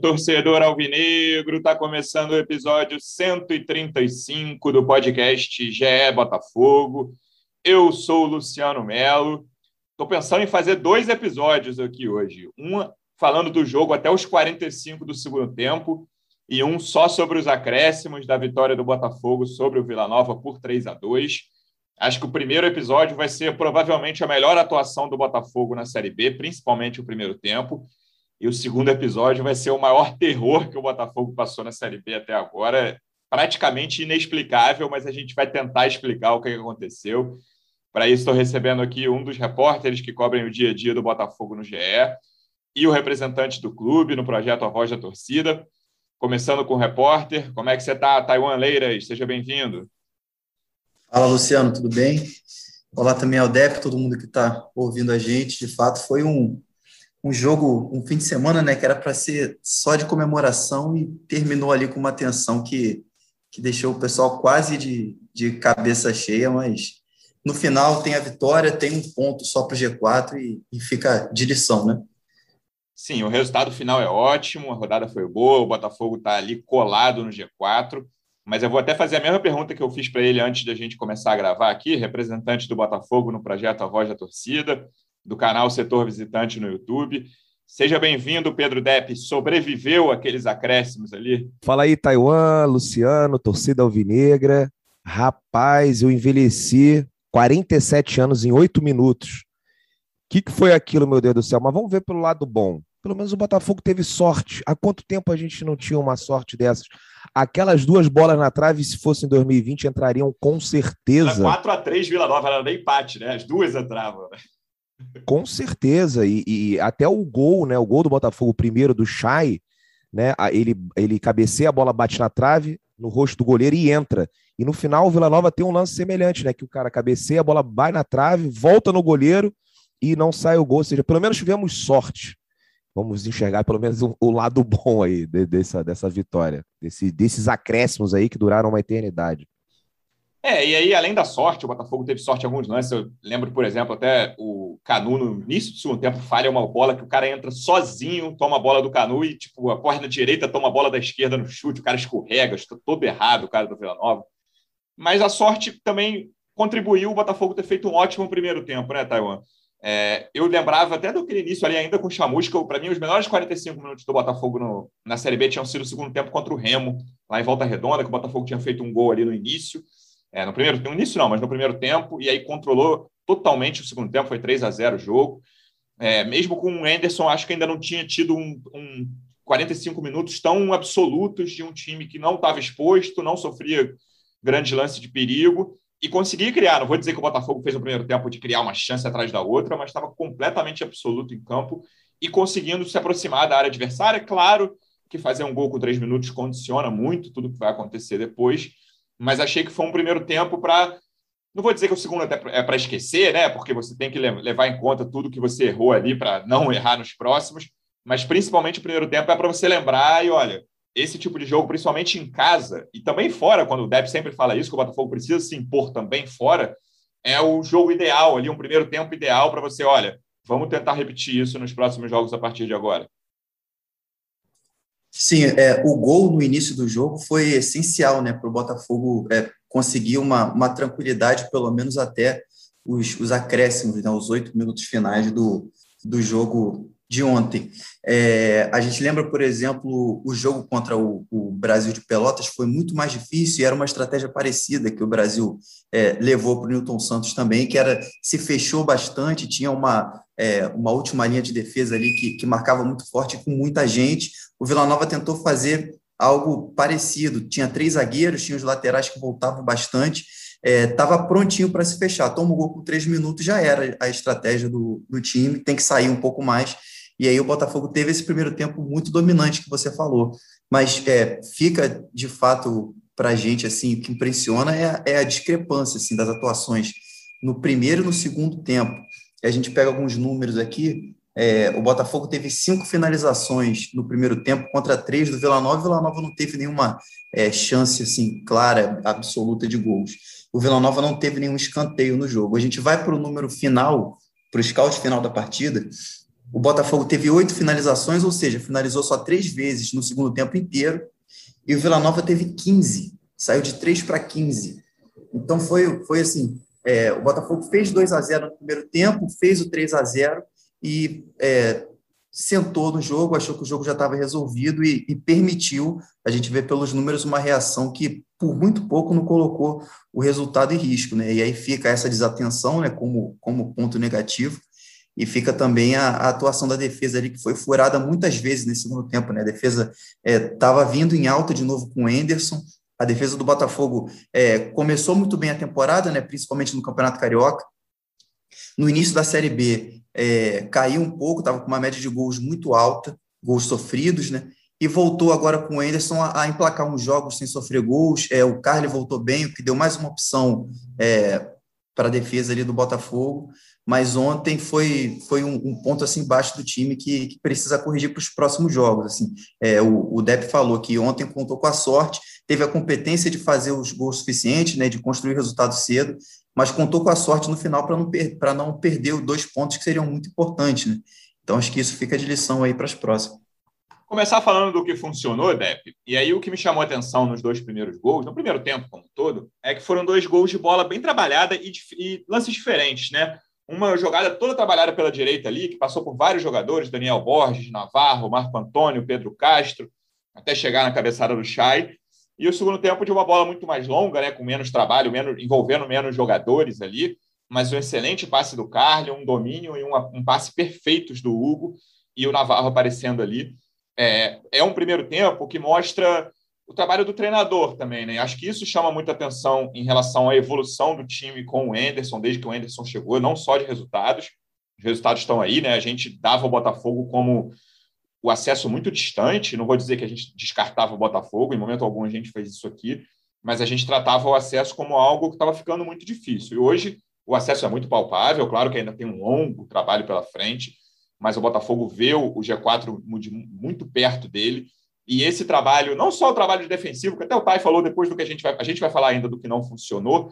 torcedor alvinegro, está começando o episódio 135 do podcast GE Botafogo. Eu sou o Luciano Melo. Estou pensando em fazer dois episódios aqui hoje. Um falando do jogo até os 45 do segundo tempo e um só sobre os acréscimos da vitória do Botafogo sobre o Vila Nova por 3 a 2. Acho que o primeiro episódio vai ser provavelmente a melhor atuação do Botafogo na Série B, principalmente o primeiro tempo. E o segundo episódio vai ser o maior terror que o Botafogo passou na Série B até agora. Praticamente inexplicável, mas a gente vai tentar explicar o que aconteceu. Para isso, estou recebendo aqui um dos repórteres que cobrem o dia a dia do Botafogo no GE e o representante do clube no projeto A Voz da Torcida. Começando com o repórter, como é que você está, Taiwan Leiras? Seja bem-vindo. Fala, Luciano, tudo bem? Olá também ao DEP, todo mundo que está ouvindo a gente. De fato, foi um, um jogo, um fim de semana, né, que era para ser só de comemoração e terminou ali com uma tensão que, que deixou o pessoal quase de, de cabeça cheia, mas no final tem a vitória, tem um ponto só para o G4 e, e fica de lição, né? Sim, o resultado final é ótimo, a rodada foi boa, o Botafogo está ali colado no G4, mas eu vou até fazer a mesma pergunta que eu fiz para ele antes da gente começar a gravar aqui, representante do Botafogo no projeto A Voz da Torcida do canal Setor Visitante no YouTube. Seja bem-vindo, Pedro Depp. Sobreviveu aqueles acréscimos ali? Fala aí, Taiwan, Luciano, torcida alvinegra. Rapaz, eu envelheci 47 anos em 8 minutos. O que, que foi aquilo, meu Deus do céu? Mas vamos ver pelo lado bom. Pelo menos o Botafogo teve sorte. Há quanto tempo a gente não tinha uma sorte dessas? Aquelas duas bolas na trave, se fosse em 2020, entrariam com certeza. Era 4 a 3 Vila Nova, era nem empate, né? As duas entravam. Com certeza, e, e, até o gol, né? O gol do Botafogo, primeiro do Chay, né? Ele, ele cabeceia, a bola bate na trave, no rosto do goleiro e entra. E no final, o Vila Nova tem um lance semelhante, né? Que o cara cabeceia, a bola vai na trave, volta no goleiro e não sai o gol. Ou seja, pelo menos tivemos sorte. Vamos enxergar pelo menos o, o lado bom aí de, dessa, dessa vitória, desse, desses acréscimos aí que duraram uma eternidade. É, e aí, além da sorte, o Botafogo teve sorte em alguns lances. Eu lembro, por exemplo, até o Canu, no início do segundo tempo, falha uma bola que o cara entra sozinho, toma a bola do Canu e, tipo, a corda direita toma a bola da esquerda no chute, o cara escorrega, está todo errado, o cara do Vila Nova. Mas a sorte também contribuiu o Botafogo ter feito um ótimo primeiro tempo, né, Taiwan? É, eu lembrava até do início ali ainda com o Chamusca, para mim os melhores 45 minutos do Botafogo no, na Série B tinham sido o segundo tempo contra o Remo, lá em Volta Redonda, que o Botafogo tinha feito um gol ali no início. É, no primeiro no início não, mas no primeiro tempo, e aí controlou totalmente o segundo tempo, foi 3 a 0 o jogo. É, mesmo com o Anderson, acho que ainda não tinha tido um, um 45 minutos tão absolutos de um time que não estava exposto, não sofria grande lance de perigo e conseguia criar. Não vou dizer que o Botafogo fez o primeiro tempo de criar uma chance atrás da outra, mas estava completamente absoluto em campo e conseguindo se aproximar da área adversária. Claro que fazer um gol com três minutos condiciona muito tudo que vai acontecer depois, mas achei que foi um primeiro tempo para. Não vou dizer que o segundo é para esquecer, né? Porque você tem que levar em conta tudo que você errou ali para não errar nos próximos, mas principalmente o primeiro tempo é para você lembrar e olha, esse tipo de jogo, principalmente em casa e também fora, quando o Depp sempre fala isso, que o Botafogo precisa se impor também fora, é o jogo ideal ali, um primeiro tempo ideal para você, olha, vamos tentar repetir isso nos próximos jogos a partir de agora. Sim, é, o gol no início do jogo foi essencial né, para o Botafogo é, conseguir uma, uma tranquilidade, pelo menos até os, os acréscimos, né, os oito minutos finais do, do jogo de ontem. É, a gente lembra, por exemplo, o jogo contra o, o, Brasil de Pelotas foi muito mais difícil e era uma estratégia parecida que o Brasil é, levou para o Newton Santos também, que era se fechou bastante, tinha uma, é, uma última linha de defesa ali que, que marcava muito forte com muita gente. O Vila Nova tentou fazer algo parecido, tinha três zagueiros, tinha os laterais que voltavam bastante, estava é, prontinho para se fechar. Toma o gol com três minutos, já era a estratégia do, do time, tem que sair um pouco mais e aí o Botafogo teve esse primeiro tempo muito dominante que você falou. Mas é, fica, de fato, para a gente, assim, o que impressiona é a, é a discrepância assim, das atuações no primeiro e no segundo tempo. A gente pega alguns números aqui, é, o Botafogo teve cinco finalizações no primeiro tempo contra três do Vila Nova. O Vila Nova não teve nenhuma é, chance assim clara, absoluta de gols. O Vila Nova não teve nenhum escanteio no jogo. A gente vai para o número final, para o scout final da partida o Botafogo teve oito finalizações, ou seja, finalizou só três vezes no segundo tempo inteiro, e o Vila Nova teve 15, saiu de 3 para 15. Então foi, foi assim: é, o Botafogo fez 2 a 0 no primeiro tempo, fez o 3 a 0 e é, sentou no jogo, achou que o jogo já estava resolvido e, e, permitiu, a gente vê pelos números, uma reação que por muito pouco não colocou o resultado em risco. Né? E aí fica essa desatenção né, como, como ponto negativo e fica também a, a, atuação da defesa ali, que foi furada muitas vezes nesse segundo tempo, né? A defesa estava é, vindo em alta de novo com o Enderson. A defesa do Botafogo é, começou muito bem a temporada, né? Principalmente no Campeonato Carioca. No início da Série B, é, caiu um pouco, estava com uma média de gols muito alta, gols sofridos, né? E voltou agora com o Enderson a, a emplacar uns jogos sem sofrer gols. É, o Carly voltou bem, o que deu mais uma opção é, para a defesa ali do Botafogo mas ontem foi, foi um, um ponto assim baixo do time que, que precisa corrigir para os próximos jogos. Assim. É, o, o Depp falou que ontem contou com a sorte, teve a competência de fazer os gols suficientes, né, de construir resultado cedo, mas contou com a sorte no final para não, per não perder os dois pontos que seriam muito importantes. Né? Então acho que isso fica de lição aí para as próximas. Começar falando do que funcionou, Depp, e aí o que me chamou a atenção nos dois primeiros gols, no primeiro tempo como todo, é que foram dois gols de bola bem trabalhada e, e lances diferentes, né? Uma jogada toda trabalhada pela direita ali, que passou por vários jogadores, Daniel Borges, Navarro, Marco Antônio, Pedro Castro, até chegar na cabeçada do Chay. E o segundo tempo de uma bola muito mais longa, né, com menos trabalho, menos, envolvendo menos jogadores ali, mas um excelente passe do Carly, um domínio e um passe perfeitos do Hugo e o Navarro aparecendo ali. É, é um primeiro tempo que mostra o trabalho do treinador também, né? Acho que isso chama muita atenção em relação à evolução do time com o Enderson, desde que o Enderson chegou, não só de resultados, os resultados estão aí, né? A gente dava o Botafogo como o acesso muito distante, não vou dizer que a gente descartava o Botafogo, em momento algum a gente fez isso aqui, mas a gente tratava o acesso como algo que estava ficando muito difícil. E hoje o acesso é muito palpável, claro que ainda tem um longo trabalho pela frente, mas o Botafogo vê o G4 muito perto dele e esse trabalho, não só o trabalho de defensivo, que até o Thay falou depois do que a gente vai, a gente vai falar ainda do que não funcionou,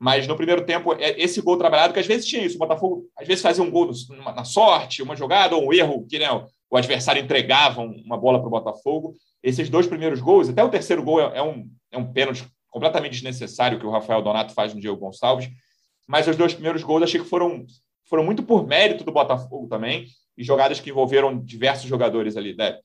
mas no primeiro tempo, é esse gol trabalhado, que às vezes tinha isso, o Botafogo às vezes fazia um gol na sorte, uma jogada ou um erro, que né, o adversário entregava uma bola para o Botafogo. Esses dois primeiros gols, até o terceiro gol é, é, um, é um pênalti completamente desnecessário que o Rafael Donato faz no Diego Gonçalves, mas os dois primeiros gols achei que foram, foram muito por mérito do Botafogo também, e jogadas que envolveram diversos jogadores ali, né?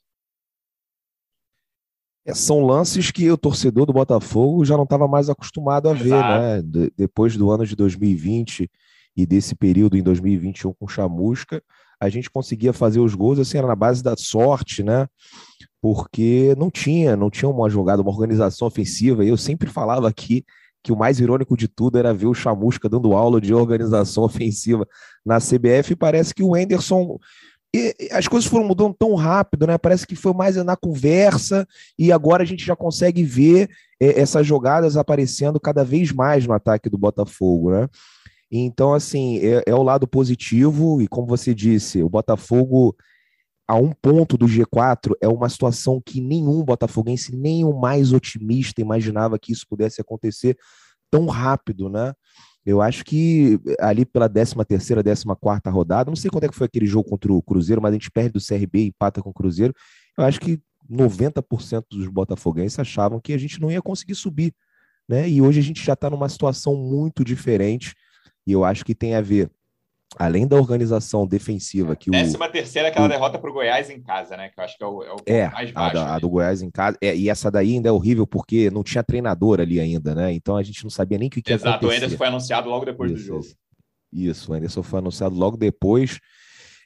É, são lances que o torcedor do Botafogo já não estava mais acostumado a ver, né? De, depois do ano de 2020 e desse período em 2021 com chamusca, a gente conseguia fazer os gols assim, era na base da sorte, né? Porque não tinha, não tinha uma jogada, uma organização ofensiva. E eu sempre falava aqui que o mais irônico de tudo era ver o Chamusca dando aula de organização ofensiva na CBF. E parece que o Enderson e as coisas foram mudando tão rápido, né? Parece que foi mais na conversa e agora a gente já consegue ver é, essas jogadas aparecendo cada vez mais no ataque do Botafogo, né? Então, assim, é, é o lado positivo e como você disse, o Botafogo a um ponto do G4 é uma situação que nenhum botafoguense, nem o mais otimista imaginava que isso pudesse acontecer tão rápido, né? Eu acho que ali pela 13 terceira, 14 quarta rodada, não sei quando é que foi aquele jogo contra o Cruzeiro, mas a gente perde do CRB e empata com o Cruzeiro. Eu acho que 90% dos botafoguenses achavam que a gente não ia conseguir subir, né? E hoje a gente já está numa situação muito diferente e eu acho que tem a ver além da organização defensiva que Décima o, terceira é aquela o, derrota para o Goiás em casa, né? Que eu acho que é o, é o é, mais baixo. A, a, do Goiás em casa. É, e essa daí ainda é horrível porque não tinha treinador ali ainda, né? Então a gente não sabia nem o que, que Exato, ia acontecer. Exato, o Anderson foi anunciado logo depois isso, do jogo. Isso, o Anderson foi anunciado logo depois.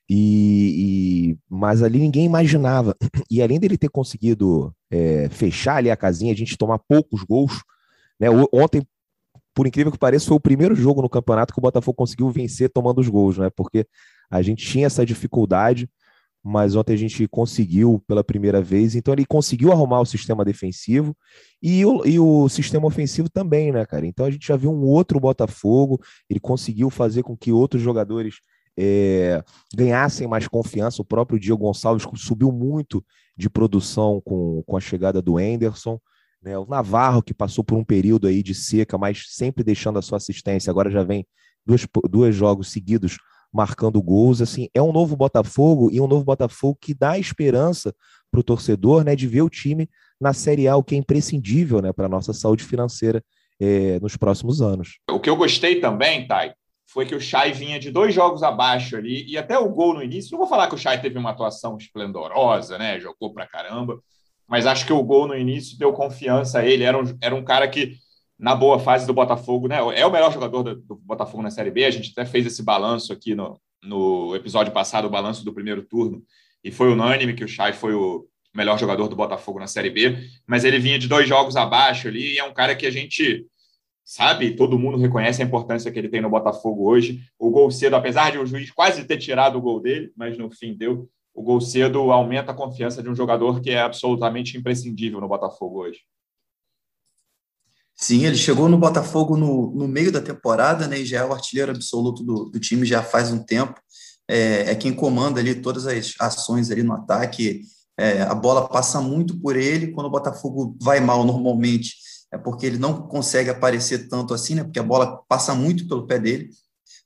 E, e, mas ali ninguém imaginava. E além dele ter conseguido é, fechar ali a casinha, a gente tomar poucos gols, né? Ontem por incrível que pareça, foi o primeiro jogo no campeonato que o Botafogo conseguiu vencer tomando os gols, né? Porque a gente tinha essa dificuldade, mas ontem a gente conseguiu pela primeira vez. Então ele conseguiu arrumar o sistema defensivo e o, e o sistema ofensivo também, né, cara? Então a gente já viu um outro Botafogo, ele conseguiu fazer com que outros jogadores é, ganhassem mais confiança. O próprio Diego Gonçalves subiu muito de produção com, com a chegada do Enderson. Né? O Navarro, que passou por um período aí de seca, mas sempre deixando a sua assistência, agora já vem dois, dois jogos seguidos marcando gols. Assim, é um novo Botafogo e um novo Botafogo que dá esperança para o torcedor, né, de ver o time na Série A, o que é imprescindível, né, para a nossa saúde financeira é, nos próximos anos. O que eu gostei também, Thay, foi que o Chay vinha de dois jogos abaixo ali, e até o gol no início. Não vou falar que o Chay teve uma atuação esplendorosa, né? Jogou pra caramba, mas acho que o gol no início deu confiança a ele. Era um, era um cara que, na boa fase do Botafogo, né? É o melhor jogador do, do Botafogo na Série B. A gente até fez esse balanço aqui no, no episódio passado, o balanço do primeiro turno, e foi unânime que o Chay foi o melhor jogador do Botafogo na Série B, mas ele vinha de dois jogos abaixo ali, e é um cara que a gente sabe, todo mundo reconhece a importância que ele tem no Botafogo hoje. O gol cedo, apesar de o juiz quase ter tirado o gol dele, mas no fim deu, o gol cedo aumenta a confiança de um jogador que é absolutamente imprescindível no Botafogo hoje. Sim, ele chegou no Botafogo no, no meio da temporada, né, e já é o artilheiro absoluto do, do time já faz um tempo. É, é, quem comanda ali todas as ações ali no ataque. É, a bola passa muito por ele. Quando o Botafogo vai mal, normalmente é porque ele não consegue aparecer tanto assim, né? Porque a bola passa muito pelo pé dele.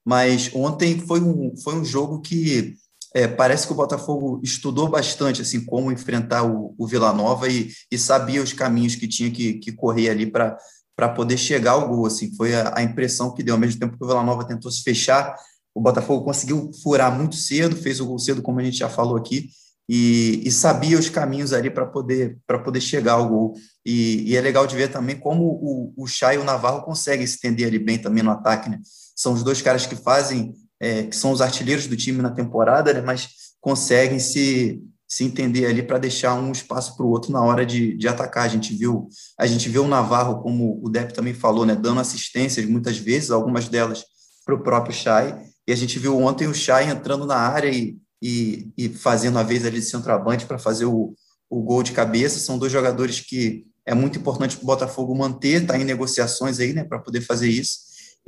Mas ontem foi um, foi um jogo que é, parece que o Botafogo estudou bastante assim como enfrentar o, o Vila Nova e, e, sabia os caminhos que tinha que, que correr ali para poder chegar ao gol. Assim, foi a, a, impressão que deu. Ao mesmo tempo que o Vila Nova tentou se fechar, o Botafogo conseguiu furar muito cedo, fez o gol cedo, como a gente já falou aqui, e, e sabia os caminhos ali para poder, poder chegar ao gol. E, e, é legal de ver também como o, o Chay e o Navarro conseguem se estender ali bem também no ataque. Né? São os dois caras que fazem, é, que são os artilheiros do time na temporada, né? mas conseguem se, se entender ali para deixar um espaço para o outro na hora de, de atacar. A gente viu a gente viu o Navarro, como o Depp também falou, né? dando assistências muitas vezes, algumas delas para o próprio Chay. E a gente viu ontem o Chay entrando na área e e, e fazendo a vez ali de centroavante para fazer o, o gol de cabeça. São dois jogadores que é muito importante para o Botafogo manter, está em negociações aí, né, para poder fazer isso,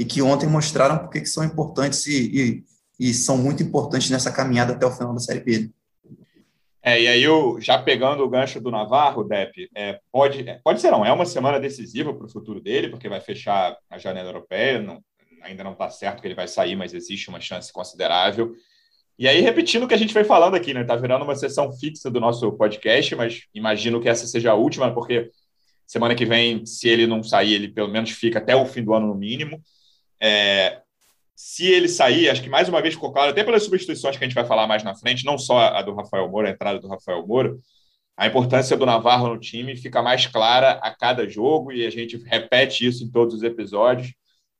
e que ontem mostraram porque que são importantes e, e, e, são muito importantes nessa caminhada até o final da Série B. É, e aí, eu, já pegando o gancho do Navarro, Depp, é, pode, é, pode ser não, é uma semana decisiva para o futuro dele, porque vai fechar a janela europeia, não, ainda não está certo que ele vai sair, mas existe uma chance considerável. E aí, repetindo o que a gente foi falando aqui, né? Tá virando uma sessão fixa do nosso podcast, mas imagino que essa seja a última, porque semana que vem, se ele não sair, ele pelo menos fica até o fim do ano no mínimo. É, se ele sair, acho que mais uma vez ficou claro, até pelas substituições que a gente vai falar mais na frente, não só a do Rafael Moura, a entrada do Rafael Moura, a importância do Navarro no time fica mais clara a cada jogo e a gente repete isso em todos os episódios.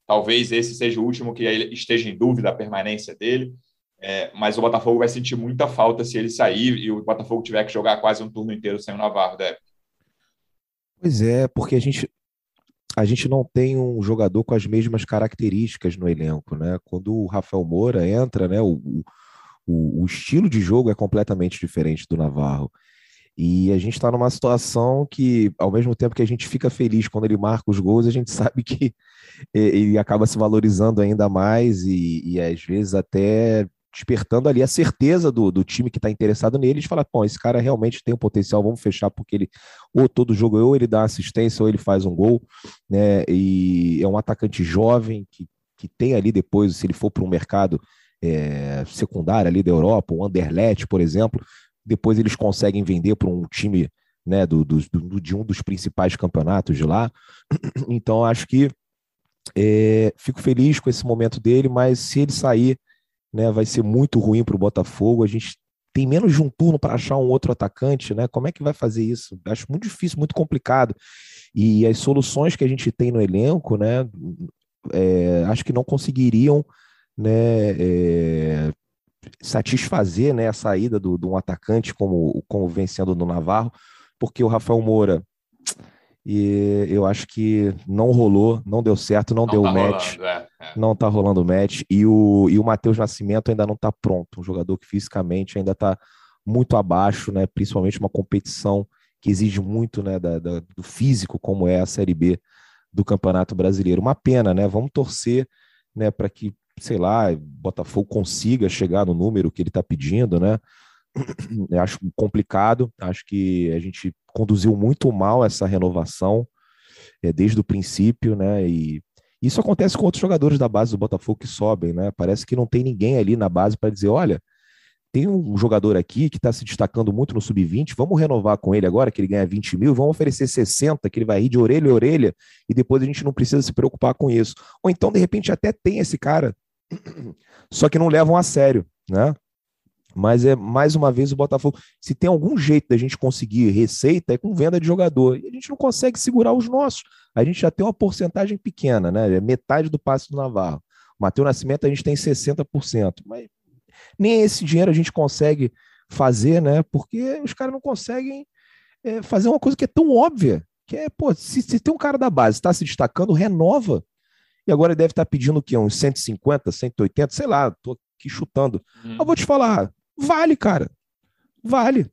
Talvez esse seja o último que esteja em dúvida a permanência dele. É, mas o Botafogo vai sentir muita falta se ele sair e o Botafogo tiver que jogar quase um turno inteiro sem o Navarro, deve. Pois é, porque a gente a gente não tem um jogador com as mesmas características no elenco, né? Quando o Rafael Moura entra, né, o, o, o estilo de jogo é completamente diferente do Navarro. E a gente está numa situação que, ao mesmo tempo que a gente fica feliz quando ele marca os gols, a gente sabe que ele acaba se valorizando ainda mais e, e às vezes até despertando ali a certeza do, do time que está interessado nele de falar, bom, esse cara realmente tem um potencial, vamos fechar, porque ele, ou todo jogo, ou ele dá assistência, ou ele faz um gol, né? E é um atacante jovem que, que tem ali depois, se ele for para um mercado é, secundário ali da Europa, o Anderlecht, por exemplo, depois eles conseguem vender para um time né, do, do, do, de um dos principais campeonatos de lá. Então, acho que é, fico feliz com esse momento dele, mas se ele sair né, vai ser muito ruim para o Botafogo. A gente tem menos de um turno para achar um outro atacante, né? Como é que vai fazer isso? Acho muito difícil, muito complicado. E as soluções que a gente tem no elenco, né? É, acho que não conseguiriam, né? É, satisfazer né, a saída de do, um atacante como, como vencendo no Navarro, porque o Rafael Moura e eu acho que não rolou, não deu certo, não, não deu tá match. Rolando, é, é. Não tá rolando match. E o, e o Matheus Nascimento ainda não tá pronto. Um jogador que fisicamente ainda tá muito abaixo, né? Principalmente uma competição que exige muito né, da, da, do físico, como é a Série B do Campeonato Brasileiro. Uma pena, né? Vamos torcer né, para que, sei lá, Botafogo consiga chegar no número que ele está pedindo, né? Eu acho complicado, acho que a gente conduziu muito mal essa renovação é, desde o princípio, né? E, Isso acontece com outros jogadores da base do Botafogo que sobem, né? Parece que não tem ninguém ali na base para dizer, olha, tem um jogador aqui que está se destacando muito no sub-20, vamos renovar com ele agora, que ele ganha 20 mil, vamos oferecer 60, que ele vai rir de orelha a orelha, e depois a gente não precisa se preocupar com isso. Ou então, de repente, até tem esse cara, só que não levam a sério, né? Mas é mais uma vez o Botafogo. Se tem algum jeito da gente conseguir receita, é com venda de jogador. E a gente não consegue segurar os nossos. A gente já tem uma porcentagem pequena, né? É metade do passe do Navarro. O Matheus Nascimento a gente tem 60%. Mas nem esse dinheiro a gente consegue fazer, né? Porque os caras não conseguem é, fazer uma coisa que é tão óbvia, que é, pô, se, se tem um cara da base está se destacando, renova. E agora ele deve estar tá pedindo o quê? Uns 150, 180, sei lá, tô aqui chutando. Hum. Eu vou te falar, vale, cara. Vale.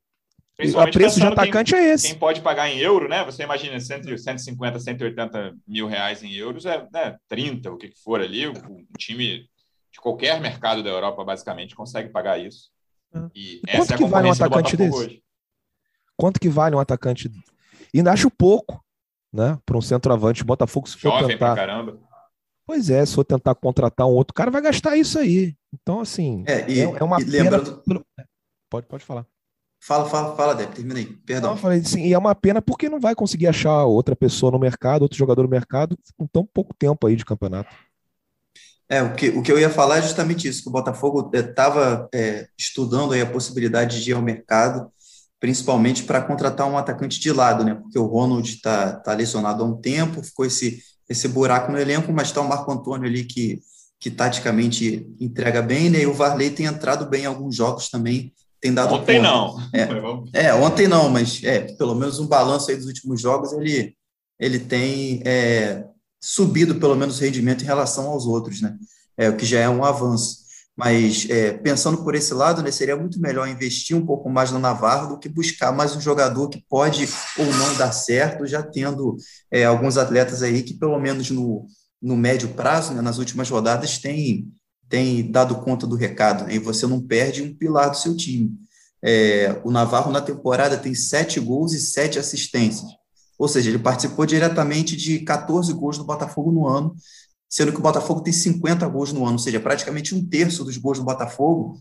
O preço de atacante quem, é esse. Quem pode pagar em euro, né? Você imagina 150, 180 mil reais em euros, é né, 30, o que for ali. Um time de qualquer mercado da Europa, basicamente, consegue pagar isso. Ah. E, e quanto é que vale um atacante desse? Hoje. Quanto que vale um atacante? Ainda acho pouco, né? Para um centroavante. Botafogo, se for Jovem tentar... pra caramba. Pois é, se for tentar contratar um outro cara, vai gastar isso aí. Então, assim, é, e, é, é uma lembrando... pena... Pode, pode falar. Fala, fala, fala, Deb, terminei. Perdão. Não, falei assim, e é uma pena porque não vai conseguir achar outra pessoa no mercado, outro jogador no mercado, com tão pouco tempo aí de campeonato. É, o que, o que eu ia falar é justamente isso, que o Botafogo estava é, é, estudando aí a possibilidade de ir ao mercado, principalmente para contratar um atacante de lado, né? Porque o Ronald está tá lesionado há um tempo, ficou esse, esse buraco no elenco, mas está o Marco Antônio ali que, que taticamente entrega bem, né? E o Varley tem entrado bem em alguns jogos também, tem dado Ontem conta. não. É, é, ontem não, mas é, pelo menos um balanço aí dos últimos jogos, ele, ele tem é, subido pelo menos o rendimento em relação aos outros, né? É, o que já é um avanço. Mas é, pensando por esse lado, né, seria muito melhor investir um pouco mais no Navarro do que buscar mais um jogador que pode ou não dar certo, já tendo é, alguns atletas aí que, pelo menos no, no médio prazo, né, nas últimas rodadas, tem, tem dado conta do recado, né, e você não perde um pilar do seu time. É, o Navarro, na temporada, tem sete gols e sete assistências. Ou seja, ele participou diretamente de 14 gols do Botafogo no ano, sendo que o Botafogo tem 50 gols no ano, ou seja, praticamente um terço dos gols do Botafogo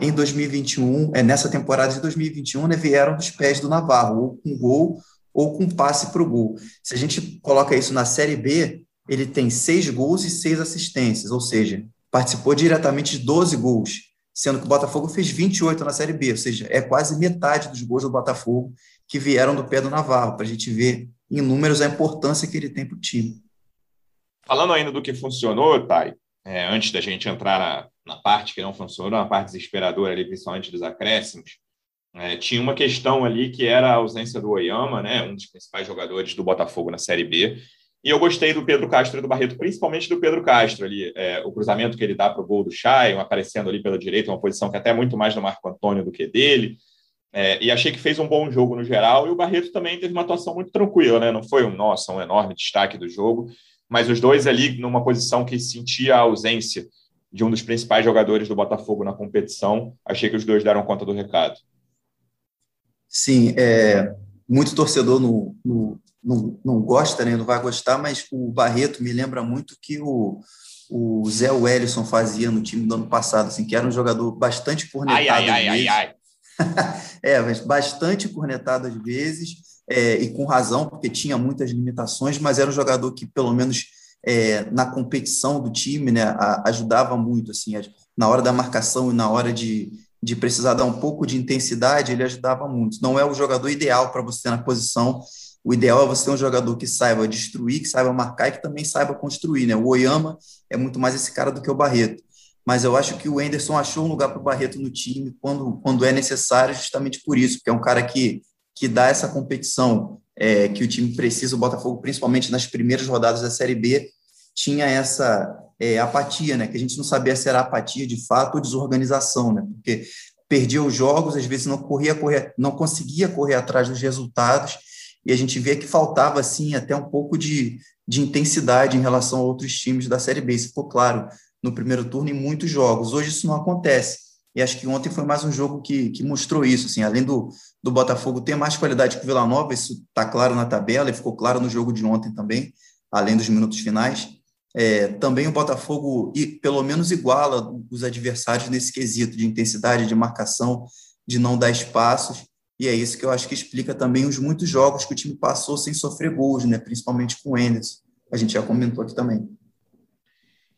em 2021, é nessa temporada de 2021, né, vieram dos pés do Navarro, ou com gol ou com passe para o gol. Se a gente coloca isso na Série B, ele tem seis gols e seis assistências, ou seja, participou diretamente de 12 gols, sendo que o Botafogo fez 28 na Série B, ou seja, é quase metade dos gols do Botafogo que vieram do pé do Navarro, para a gente ver em números a importância que ele tem para o time. Falando ainda do que funcionou, Thay, é, antes da gente entrar na, na, parte que não funcionou, na parte desesperadora ali, principalmente dos acréscimos, é, tinha uma questão ali que era a ausência do Oyama, né, um dos principais jogadores do Botafogo na Série B, e eu gostei do Pedro Castro e do Barreto, principalmente do Pedro Castro ali, é, o cruzamento que ele dá para o gol do Chay, aparecendo ali pela direita, uma posição que é até muito mais do Marco Antônio do que dele, é, e achei que fez um bom jogo no geral, e o Barreto também teve uma atuação muito tranquila, né? Não foi um, nossa, um enorme destaque do jogo, mas os dois ali numa posição que sentia a ausência de um dos principais jogadores do Botafogo na competição, achei que os dois deram conta do recado. Sim, é, muito torcedor não, não, não, não gosta, né? não vai gostar, mas o Barreto me lembra muito que o, o Zé Wellison fazia no time do ano passado, assim, que era um jogador bastante cornetado. Ai, ai, ai, ai, ai. é, mas bastante cornetado às vezes, é, e com razão, porque tinha muitas limitações, mas era um jogador que, pelo menos é, na competição do time, né, a, ajudava muito, assim, na hora da marcação e na hora de, de precisar dar um pouco de intensidade, ele ajudava muito. Não é o jogador ideal para você na posição, o ideal é você ter um jogador que saiba destruir, que saiba marcar e que também saiba construir, né? O Oyama é muito mais esse cara do que o Barreto mas eu acho que o Enderson achou um lugar para o Barreto no time quando, quando é necessário, justamente por isso, porque é um cara que, que dá essa competição é, que o time precisa. O Botafogo, principalmente nas primeiras rodadas da Série B, tinha essa é, apatia, né? Que a gente não sabia se era apatia de fato ou desorganização, né? Porque perdia os jogos, às vezes não corria, correr, não conseguia correr atrás dos resultados e a gente vê que faltava assim até um pouco de, de intensidade em relação a outros times da Série B. Isso ficou claro no primeiro turno em muitos jogos. Hoje isso não acontece. E acho que ontem foi mais um jogo que, que mostrou isso. Assim, além do, do Botafogo ter mais qualidade que o Vila Nova, isso está claro na tabela e ficou claro no jogo de ontem também, além dos minutos finais. É, também o Botafogo, pelo menos, iguala os adversários nesse quesito de intensidade, de marcação, de não dar espaços. E é isso que eu acho que explica também os muitos jogos que o time passou sem sofrer gols, né? principalmente com o Enderson. A gente já comentou aqui também.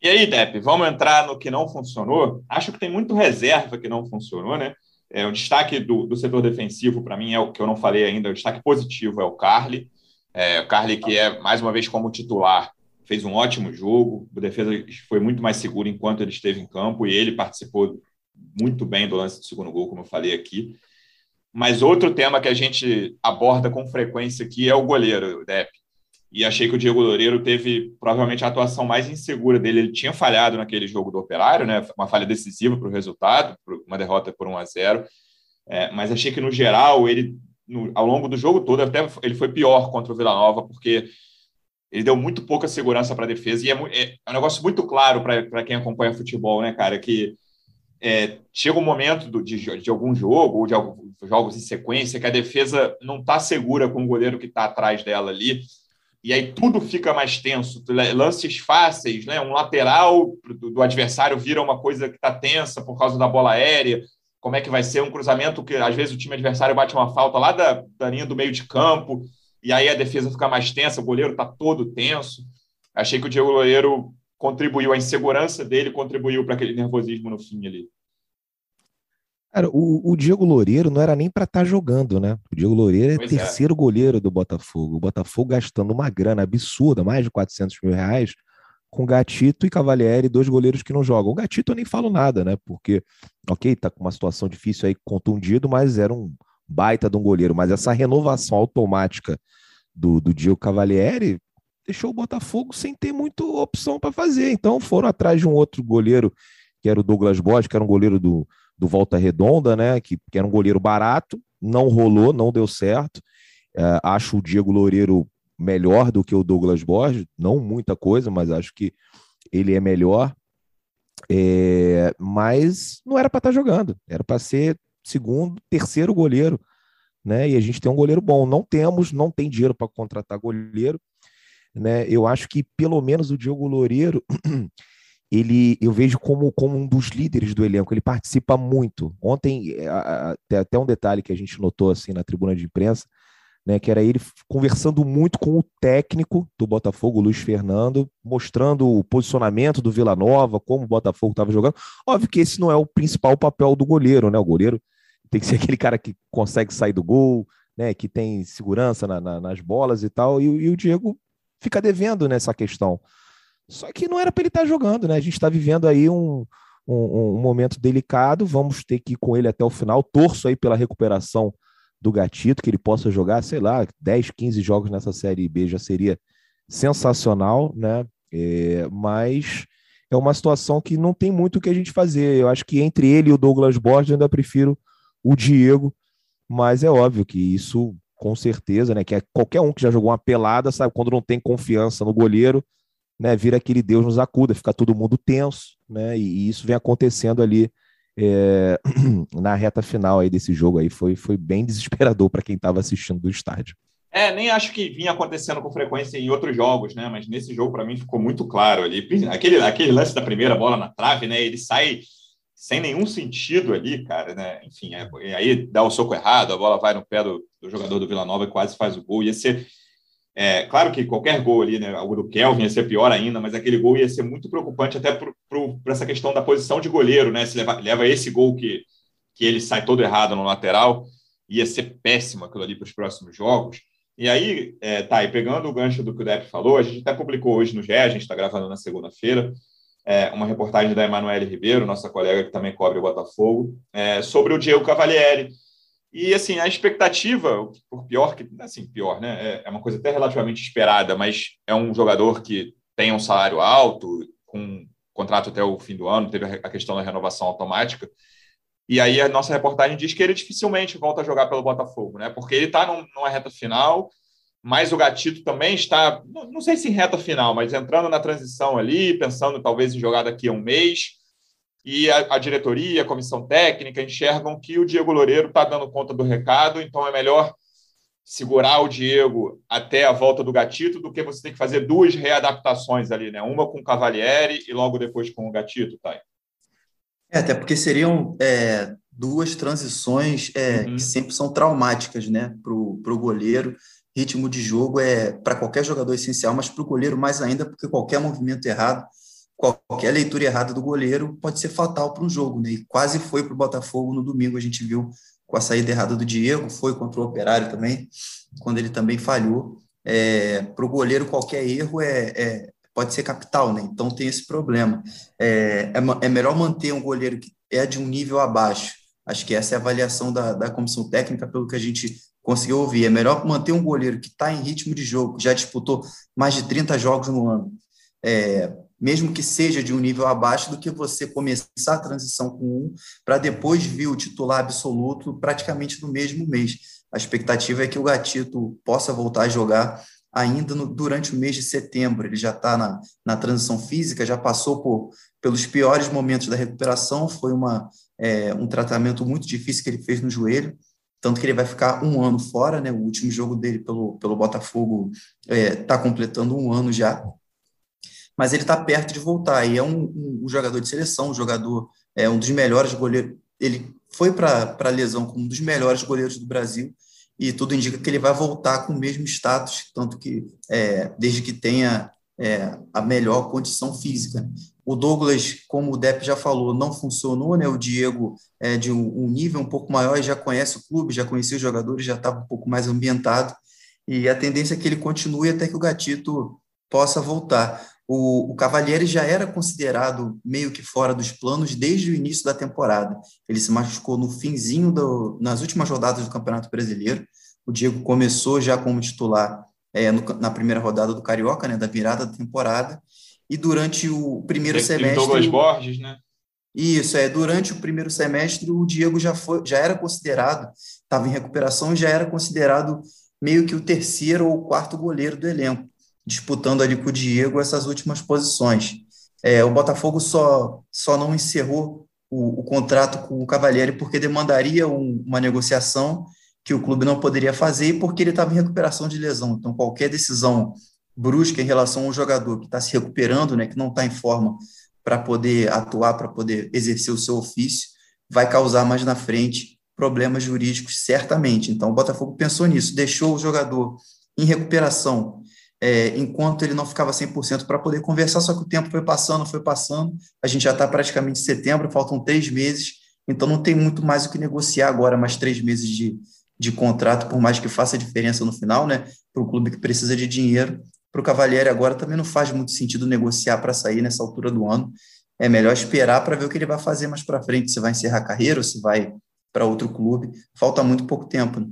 E aí, Depp, vamos entrar no que não funcionou? Acho que tem muito reserva que não funcionou, né? É, o destaque do, do setor defensivo, para mim, é o que eu não falei ainda, o destaque positivo é o Carly. É, o Carly, que é, mais uma vez, como titular, fez um ótimo jogo. A defesa foi muito mais segura enquanto ele esteve em campo e ele participou muito bem do lance do segundo gol, como eu falei aqui. Mas outro tema que a gente aborda com frequência aqui é o goleiro, Depp e achei que o Diego Loureiro teve provavelmente a atuação mais insegura dele. Ele tinha falhado naquele jogo do Operário, né? uma falha decisiva para o resultado, uma derrota por 1 a 0 é, mas achei que, no geral, ele, no, ao longo do jogo todo, até ele foi pior contra o Vila Nova, porque ele deu muito pouca segurança para a defesa, e é, é, é, um negócio muito claro para quem acompanha futebol, né, cara, que é, chega um momento do, de, de, algum jogo, ou de alguns jogos em sequência, que a defesa não está segura com o goleiro que está atrás dela ali, e aí tudo fica mais tenso. Lances fáceis, né? um lateral do, adversário vira uma coisa que está tensa por causa da bola aérea. Como é que vai ser um cruzamento que às vezes o time adversário bate uma falta lá da, da linha do meio de campo, e aí a defesa fica mais tensa, o goleiro está todo tenso. Achei que o Diego Loureiro contribuiu, a insegurança dele contribuiu para aquele nervosismo no fim ali. Cara, o, o, Diego Loureiro não era nem para estar tá jogando, né? O Diego Loureiro é pois é. terceiro é. goleiro do Botafogo. O Botafogo gastando uma grana absurda, mais de 400 mil reais, com Gatito e Cavalieri, dois goleiros que não jogam. O Gatito eu nem falo nada, né? Porque, ok, tá com uma situação difícil aí, contundido, mas era um baita de um goleiro. Mas essa renovação automática do, do Diego Cavalieri deixou o Botafogo sem ter muita opção para fazer. Então foram atrás de um outro goleiro, que era o Douglas Borges, que era um goleiro do do Volta Redonda, né? Que, que era um goleiro barato, não rolou, não deu certo. É, acho o Diego Loureiro melhor do que o Douglas Borges, não muita coisa, mas acho que ele é melhor. É, mas não era para estar tá jogando, era para ser segundo, terceiro goleiro, né? E a gente tem um goleiro bom. Não temos, não tem dinheiro para contratar goleiro, né? Eu acho que pelo menos o Diego Loureiro ele eu vejo como, como um dos líderes do elenco, ele participa muito. Ontem, tem até um detalhe que a gente notou assim na tribuna de imprensa, né, que era ele conversando muito com o técnico do Botafogo, Luiz Fernando, mostrando o posicionamento do Vila Nova, como o Botafogo estava jogando. Óbvio que esse não é o principal papel do goleiro, né? O goleiro tem que ser aquele cara que consegue sair do gol, né, que tem segurança na, na, nas bolas e tal, e, e o Diego fica devendo nessa questão. Só que não era para ele estar tá jogando, né? A gente está vivendo aí um, um, um, momento delicado, vamos ter que ir com ele até o final. Torço aí pela recuperação do Gatito, que ele possa jogar, sei lá, 10, 15 jogos nessa Série B já seria sensacional, né? É, mas é uma situação que não tem muito o que a gente fazer. Eu acho que entre ele e o Douglas Borges eu ainda prefiro o Diego, mas é óbvio que isso, com certeza, né? Que é qualquer um que já jogou uma pelada, sabe, quando não tem confiança no goleiro, né, vira aquele Deus nos acuda, fica todo mundo tenso, né, e, isso vem acontecendo ali é, na reta final aí desse jogo aí, foi, foi bem desesperador para quem estava assistindo do estádio. É, nem acho que vinha acontecendo com frequência em outros jogos, né, mas nesse jogo para mim ficou muito claro ali, aquele, aquele lance da primeira bola na trave, né, ele sai sem nenhum sentido ali, cara, né? Enfim, é, aí dá o soco errado, a bola vai no pé do, do jogador do Vila Nova e quase faz o gol. Ia ser é, claro que qualquer gol ali, né, o do Kelvin ia ser pior ainda, mas aquele gol ia ser muito preocupante até por essa questão da posição de goleiro, né? Se leva, leva esse gol que, que ele sai todo errado no lateral, ia ser péssimo aquilo ali para os próximos jogos. E aí, é, tá, e pegando o gancho do que o Depp falou, a gente até publicou hoje no GE, a gente está gravando na segunda-feira, é, uma reportagem da Emanuele Ribeiro, nossa colega que também cobre o Botafogo, é, sobre o Diego Cavalieri, e, assim, a expectativa, por pior que, assim, pior, né? É, é uma coisa até relativamente esperada, mas é um jogador que tem um salário alto, com contrato até o fim do ano, teve a questão da renovação automática. E aí a nossa reportagem diz que ele dificilmente volta a jogar pelo Botafogo, né? Porque ele está numa reta final, mas o Gatito também está, não sei se em reta final, mas entrando na transição ali, pensando talvez em jogar daqui a um mês e a, a, diretoria, a comissão técnica enxergam que o Diego Loureiro está dando conta do recado, então é melhor segurar o Diego até a volta do Gatito do que você tem que fazer duas readaptações ali, né? Uma com o Cavalieri e logo depois com o Gatito, tá? É, até porque seriam é, duas transições é, uhum. que sempre são traumáticas, né, para o goleiro. Ritmo de jogo é para qualquer jogador essencial, mas para o goleiro mais ainda, porque qualquer movimento errado, qualquer leitura errada do goleiro pode ser fatal para um jogo, né? E quase foi para o Botafogo no domingo, a gente viu com a saída errada do Diego, foi contra o Operário também, quando ele também falhou. É, para o goleiro, qualquer erro é, é, pode ser capital, né? Então tem esse problema. É, é, é, melhor manter um goleiro que é de um nível abaixo. Acho que essa é a avaliação da, da comissão técnica, pelo que a gente conseguiu ouvir. É melhor manter um goleiro que está em ritmo de jogo, já disputou mais de 30 jogos no ano, é, mesmo que seja de um nível abaixo, do que você começar a transição com um, para depois vir o titular absoluto praticamente no mesmo mês. A expectativa é que o Gatito possa voltar a jogar ainda no, durante o mês de setembro. Ele já está na, na transição física, já passou por, pelos piores momentos da recuperação, foi uma, é, um tratamento muito difícil que ele fez no joelho, tanto que ele vai ficar um ano fora, né? O último jogo dele pelo, pelo Botafogo está é, tá completando um ano já, mas ele está perto de voltar. E é um, um, um, jogador de seleção, um jogador, é um dos melhores goleiros. Ele foi para a lesão como um dos melhores goleiros do Brasil e tudo indica que ele vai voltar com o mesmo status, tanto que é, desde que tenha é, a melhor condição física. O Douglas, como o Depp já falou, não funcionou, né? O Diego é de um, um nível um pouco maior, já conhece o clube, já conhecia os jogadores, já estava um pouco mais ambientado, e a tendência é que ele continue até que o Gatito possa voltar. O, o Cavalieri já era considerado meio que fora dos planos desde o início da temporada. Ele se machucou no finzinho, do, nas últimas rodadas do Campeonato Brasileiro. O Diego começou já como titular é, no, na primeira rodada do Carioca, né, da virada da temporada, e durante o primeiro Tem semestre. Douglas Borges, né? Isso, é. Durante o primeiro semestre, o Diego já, foi, já era considerado, estava em recuperação, já era considerado meio que o terceiro ou quarto goleiro do elenco disputando ali com o Diego essas últimas posições. É, o Botafogo só, só não encerrou o, o contrato com o Cavalieri porque demandaria um, uma negociação que o clube não poderia fazer e porque ele estava em recuperação de lesão. Então, qualquer decisão brusca em relação ao jogador que está se recuperando, né, que não está em forma para poder atuar, para poder exercer o seu ofício, vai causar mais na frente problemas jurídicos, certamente. Então, o Botafogo pensou nisso, deixou o jogador em recuperação é, enquanto ele não ficava 100% para poder conversar, só que o tempo foi passando, foi passando, a gente já está praticamente em setembro, faltam três meses, então não tem muito mais o que negociar agora, mais três meses de, de contrato, por mais que faça diferença no final, né, para o clube que precisa de dinheiro, para o Cavalieri agora também não faz muito sentido negociar para sair nessa altura do ano, é melhor esperar para ver o que ele vai fazer mais para frente, se vai encerrar a carreira ou se vai para outro clube, falta muito pouco tempo, né?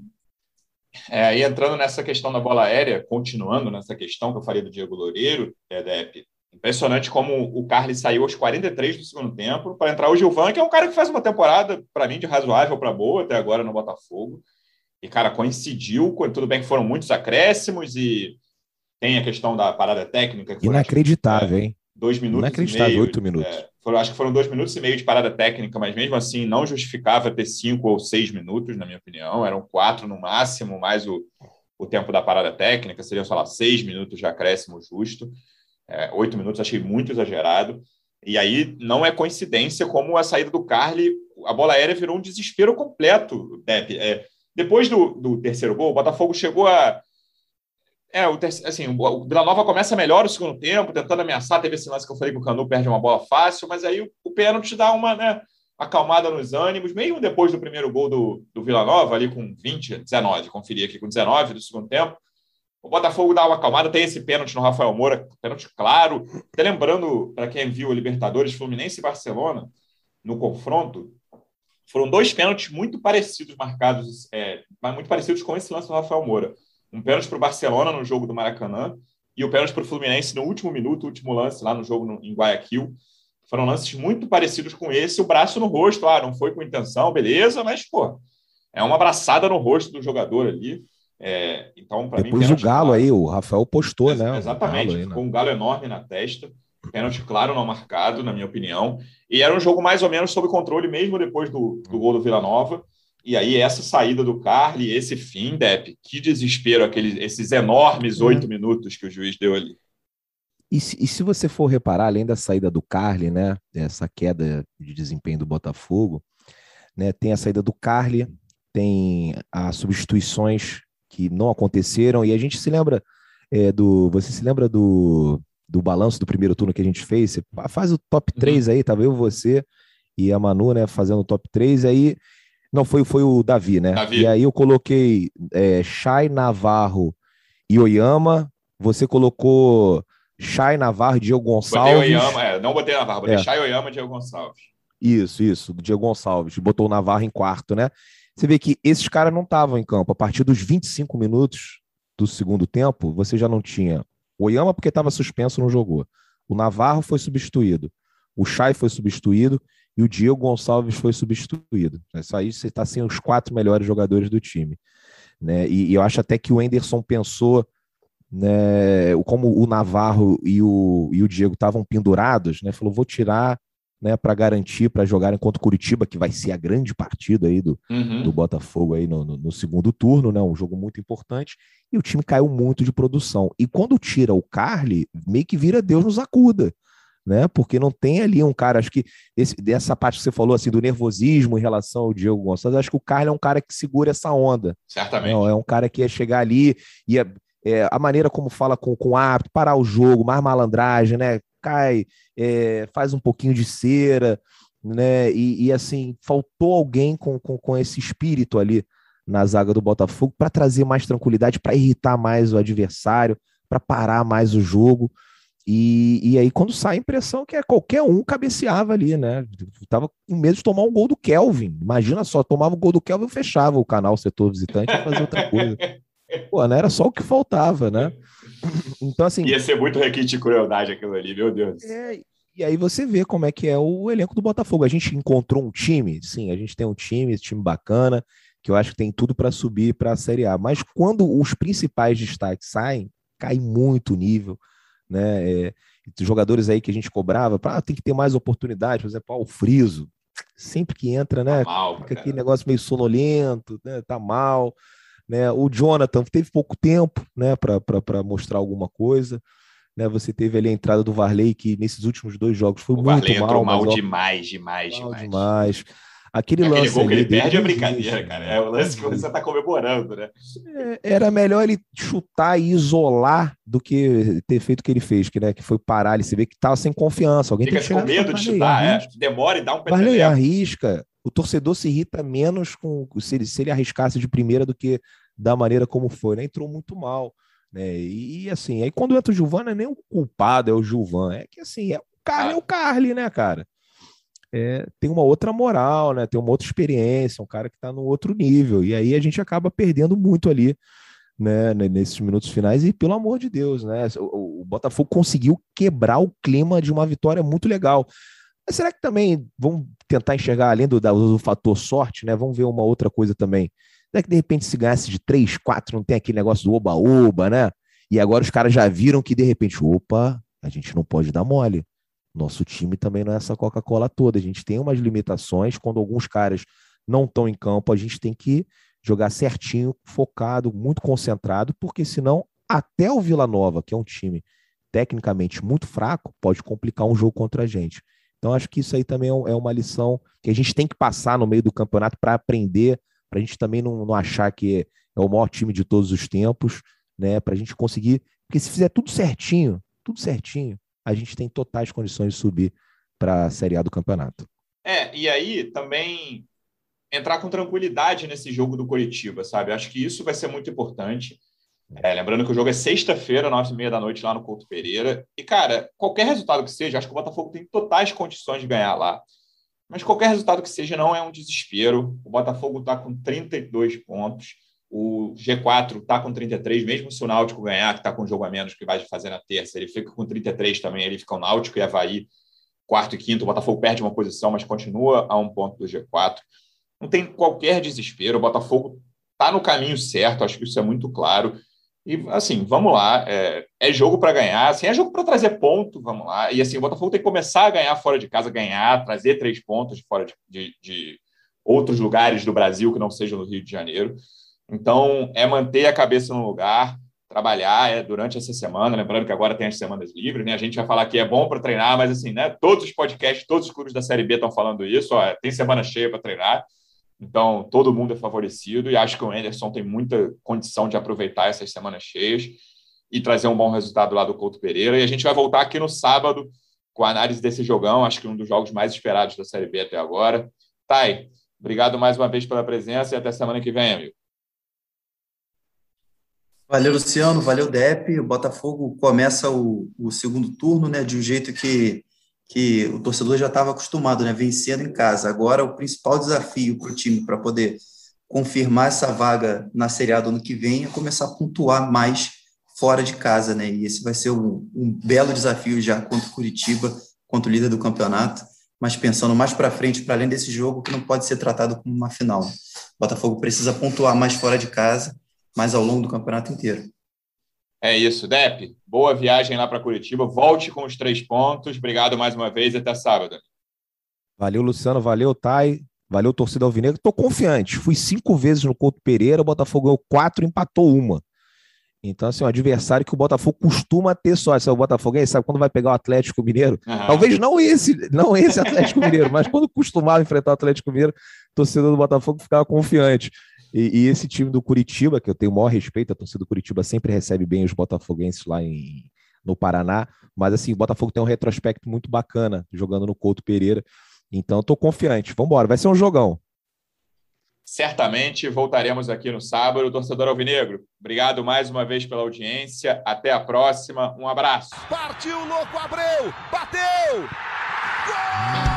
É, aí entrando nessa questão da bola aérea, continuando nessa questão que eu falei do Diego Loureiro, é, Dep, impressionante como o Carly saiu aos 43 do segundo tempo para entrar o Gilvan, que é um cara que faz uma temporada, para mim, de razoável para boa até agora no Botafogo. E, cara, coincidiu, tudo bem que foram muitos acréscimos e tem a questão da parada técnica. Que Inacreditável, foi, é, hein? Dois minutos Inacreditável, oito minutos. É, foram, acho que foram dois minutos e meio de parada técnica, mas mesmo assim não justificava ter cinco ou seis minutos, na minha opinião. Eram quatro no máximo, mais o, o tempo da parada técnica, seriam, sei lá, seis minutos de acréscimo justo. É, oito minutos achei muito exagerado. E aí não é coincidência como a saída do Carly, a bola aérea virou um desespero completo, Depp. É, depois do, do terceiro gol, o Botafogo chegou a é, o terceiro, assim, o Vila Nova começa melhor o segundo tempo, tentando ameaçar. Teve esse lance que eu falei que o Canu perde uma bola fácil, mas aí o, o pênalti dá uma né, acalmada nos ânimos, mesmo depois do primeiro gol do, do Vila Nova, ali com 20, 19, conferi aqui com 19 do segundo tempo. O Botafogo dá uma acalmada, tem esse pênalti no Rafael Moura, pênalti claro. Até lembrando, para quem viu o Libertadores, Fluminense e Barcelona, no confronto, foram dois pênaltis muito parecidos marcados, é, muito parecidos com esse lance do Rafael Moura um pênalti para o Barcelona no jogo do Maracanã e o pênalti para o Fluminense no último minuto, último lance lá no jogo no, em Guayaquil. Foram lances muito parecidos com esse, o braço no rosto. Ah, não foi com intenção, beleza, mas, pô, é uma abraçada no rosto do jogador ali. É, então, para mim. Depois o Galo claro. aí, o Rafael postou, né? Exatamente, aí, né? com um galo enorme na testa. Pênalti claro, não marcado, na minha opinião. E era um jogo mais ou menos sob controle, mesmo depois do, do gol do Vila Nova. E aí, essa saída do Carly, esse fim, Depp, que desespero, aqueles, esses enormes uhum. oito minutos que o juiz deu ali. E se, e se, você for reparar, além da saída do Carly, né, essa queda de desempenho do Botafogo, né, tem a saída do Carly, tem as substituições que não aconteceram, e a gente se lembra é, do. Você se lembra do, do balanço do primeiro turno que a gente fez? Você faz o top 3 uhum. aí, tava eu, você e a Manu, né, fazendo o top 3, aí. Não, foi, foi o Davi, né? Davi. E aí eu coloquei é, Chay, Navarro e Oyama. Você colocou Chay, Navarro e Diego Gonçalves. Botei Oyama, é, não botei Navarro, botei é. Chay, Oyama e Diego Gonçalves. Isso, isso, do Diego Gonçalves. Botou o Navarro em quarto, né? Você vê que esses caras não estavam em campo. A partir dos 25 minutos do segundo tempo, você já não tinha o Oyama, porque estava suspenso, não jogou. O Navarro foi substituído. O Chay foi substituído e o Diego Gonçalves foi substituído. Isso aí você está sem os quatro melhores jogadores do time. Né? E, e, eu acho até que o Enderson pensou né, como o Navarro e o, e o Diego estavam pendurados, né, falou: vou tirar né, para garantir para jogar contra o Curitiba, que vai ser a grande partida aí do, uhum. do Botafogo aí no, no, no, segundo turno, né, um jogo muito importante, e o time caiu muito de produção. E quando tira o Carly, meio que vira Deus nos acuda, né? Porque não tem ali um cara, acho que esse, dessa parte que você falou assim do nervosismo em relação ao Diego Gonçalves, acho que o Carly é um cara que segura essa onda. Certamente. Não, é um cara que ia chegar ali, ia é, a maneira como fala com, com o árbitro, parar o jogo, mais malandragem, né? Cai, é, faz um pouquinho de cera, né? E, e assim, faltou alguém com, com, com, esse espírito ali na zaga do Botafogo para trazer mais tranquilidade, para irritar mais o adversário, para parar mais o jogo. E, e aí, quando sai a impressão que é qualquer um cabeceava ali, né? Tava com medo de tomar um gol do Kelvin. Imagina só, tomava o gol do Kelvin, fechava o canal setor visitante e fazer outra coisa. Pô, não era só o que faltava, né? Então, assim. Ia ser muito requinte de crueldade aquilo ali, meu Deus. É, e aí você vê como é que é o elenco do Botafogo. A gente encontrou um time, sim, a gente tem um time, esse time bacana, que eu acho que tem tudo para subir para a Série A. Mas quando os principais destaques saem, cai muito o nível, né? É, jogadores aí que a gente cobrava, ah, tem que ter mais oportunidade, por exemplo, o Friso, sempre que entra, né? Tá mal, fica aquele negócio meio sonolento, né? Tá mal. Né? O Jonathan teve pouco tempo né, para mostrar alguma coisa. Né? Você teve ali a entrada do Varley, que nesses últimos dois jogos foi o muito Varley mal. entrou mal demais, demais, mal demais. demais. Aquele, Aquele lance gol que ele perde é brincadeira, cara. É o lance que você está comemorando, né? É, era melhor ele chutar e isolar do que ter feito o que ele fez, que, né, que foi parar. Ele se vê que estava sem confiança. Alguém Fica tem que com medo de chutar, é. Demora e dá um Varley arrisca. O torcedor se irrita menos com se ele, se ele arriscasse de primeira do que da maneira como foi, né? Entrou muito mal, né? E, assim, aí quando entra o Gilvan, não é nem o culpado, é o Gilvan, é que assim, é o Carly, é o Carly, né, cara? É, tem uma outra moral, né? Tem uma outra experiência, um cara que está no outro nível. E aí a gente acaba perdendo muito ali, né? Nesses minutos finais. E pelo amor de Deus, né? O, Botafogo conseguiu quebrar o clima de uma vitória muito legal. Mas será que também vamos tentar enxergar além do, do fator sorte, né? Vamos ver uma outra coisa também. É que de repente se ganhasse de 3, 4, não tem aquele negócio do oba-oba, né? E agora os caras já viram que de repente, opa, a gente não pode dar mole. Nosso time também não é essa Coca-Cola toda. A gente tem umas limitações. Quando alguns caras não estão em campo, a gente tem que jogar certinho, focado, muito concentrado, porque senão até o Vila Nova, que é um time tecnicamente muito fraco, pode complicar um jogo contra a gente. Então, acho que isso aí também é, é uma lição que a gente tem que passar no meio do campeonato para aprender para a gente também não, não achar que é o maior time de todos os tempos, né? Para a gente conseguir, porque se fizer tudo certinho, tudo certinho, a gente tem totais condições de subir para a Série A do campeonato. É, e aí também entrar com tranquilidade nesse jogo do Curitiba, sabe? Acho que isso vai ser muito importante. É, lembrando que o jogo é sexta-feira, nove e meia da noite, lá no Couto Pereira. E, cara, qualquer resultado que seja, acho que o Botafogo tem totais condições de ganhar lá. Mas qualquer resultado que seja não é um desespero. O Botafogo está com 32 pontos. O G4 está com 33, mesmo se o Náutico ganhar, que está com um jogo a menos que vai fazer na terça, ele fica com 33 também. Ele fica o Náutico e Havaí, quarto e quinto. O Botafogo perde uma posição, mas continua a um ponto do G4. Não tem qualquer desespero. O Botafogo está no caminho certo, acho que isso é muito claro. E assim, vamos lá, é, é jogo para ganhar, assim, é jogo para trazer ponto, vamos lá. E assim, o Botafogo tem que começar a ganhar fora de casa, ganhar, trazer três pontos de fora de, de, de outros lugares do Brasil que não sejam no Rio de Janeiro. Então, é manter a cabeça no lugar, trabalhar é, durante essa semana, lembrando que agora tem as semanas livres, né? A gente vai falar que é bom para treinar, mas assim, né? Todos os podcasts, todos os clubes da Série B estão falando isso, ó, tem semana cheia para treinar. Então, todo mundo é favorecido e acho que o Anderson tem muita condição de aproveitar essas semanas cheias e trazer um bom resultado lá do Couto Pereira. E a gente vai voltar aqui no sábado com a análise desse jogão, acho que um dos jogos mais esperados da Série B até agora. Thay, obrigado mais uma vez pela presença e até semana que vem, amigo. Valeu, Luciano. Valeu, Dep. O Botafogo começa o, o segundo turno né, de um jeito que, que o torcedor já estava acostumado, né, vencendo em casa. Agora, o principal desafio para o time para poder confirmar essa vaga na Série A do ano que vem é começar a pontuar mais fora de casa. Né? E esse vai ser um, um belo desafio já contra o Curitiba, contra o líder do campeonato mas pensando mais para frente, para além desse jogo, que não pode ser tratado como uma final. O Botafogo precisa pontuar mais fora de casa, mas ao longo do campeonato inteiro. É isso, Dep. Boa viagem lá para Curitiba. Volte com os três pontos. Obrigado mais uma vez e até sábado. Valeu, Luciano. Valeu, Thay. Valeu, torcida alvinegra. Estou confiante. Fui cinco vezes no Couto Pereira, o Botafogo ganhou quatro, empatou uma. Então, assim, um adversário que o Botafogo costuma ter sorte. O Botafogo, aí, sabe quando vai pegar o Atlético Mineiro? Uhum. Talvez não esse, não esse Atlético Mineiro, mas quando costumava enfrentar o Atlético Mineiro, o torcedor do Botafogo ficava confiante. E, e, esse time do Curitiba, que eu tenho o maior respeito, a torcida do Curitiba sempre recebe bem os botafoguenses lá em, no Paraná, mas assim, o Botafogo tem um retrospecto muito bacana jogando no Couto Pereira. Então, eu tô confiante. Vamos embora, vai ser um jogão. Certamente voltaremos aqui no sábado. Torcedor Alvinegro, obrigado mais uma vez pela audiência. Até a próxima. Um abraço. Partiu, louco, Abreu! Bateu! Gol!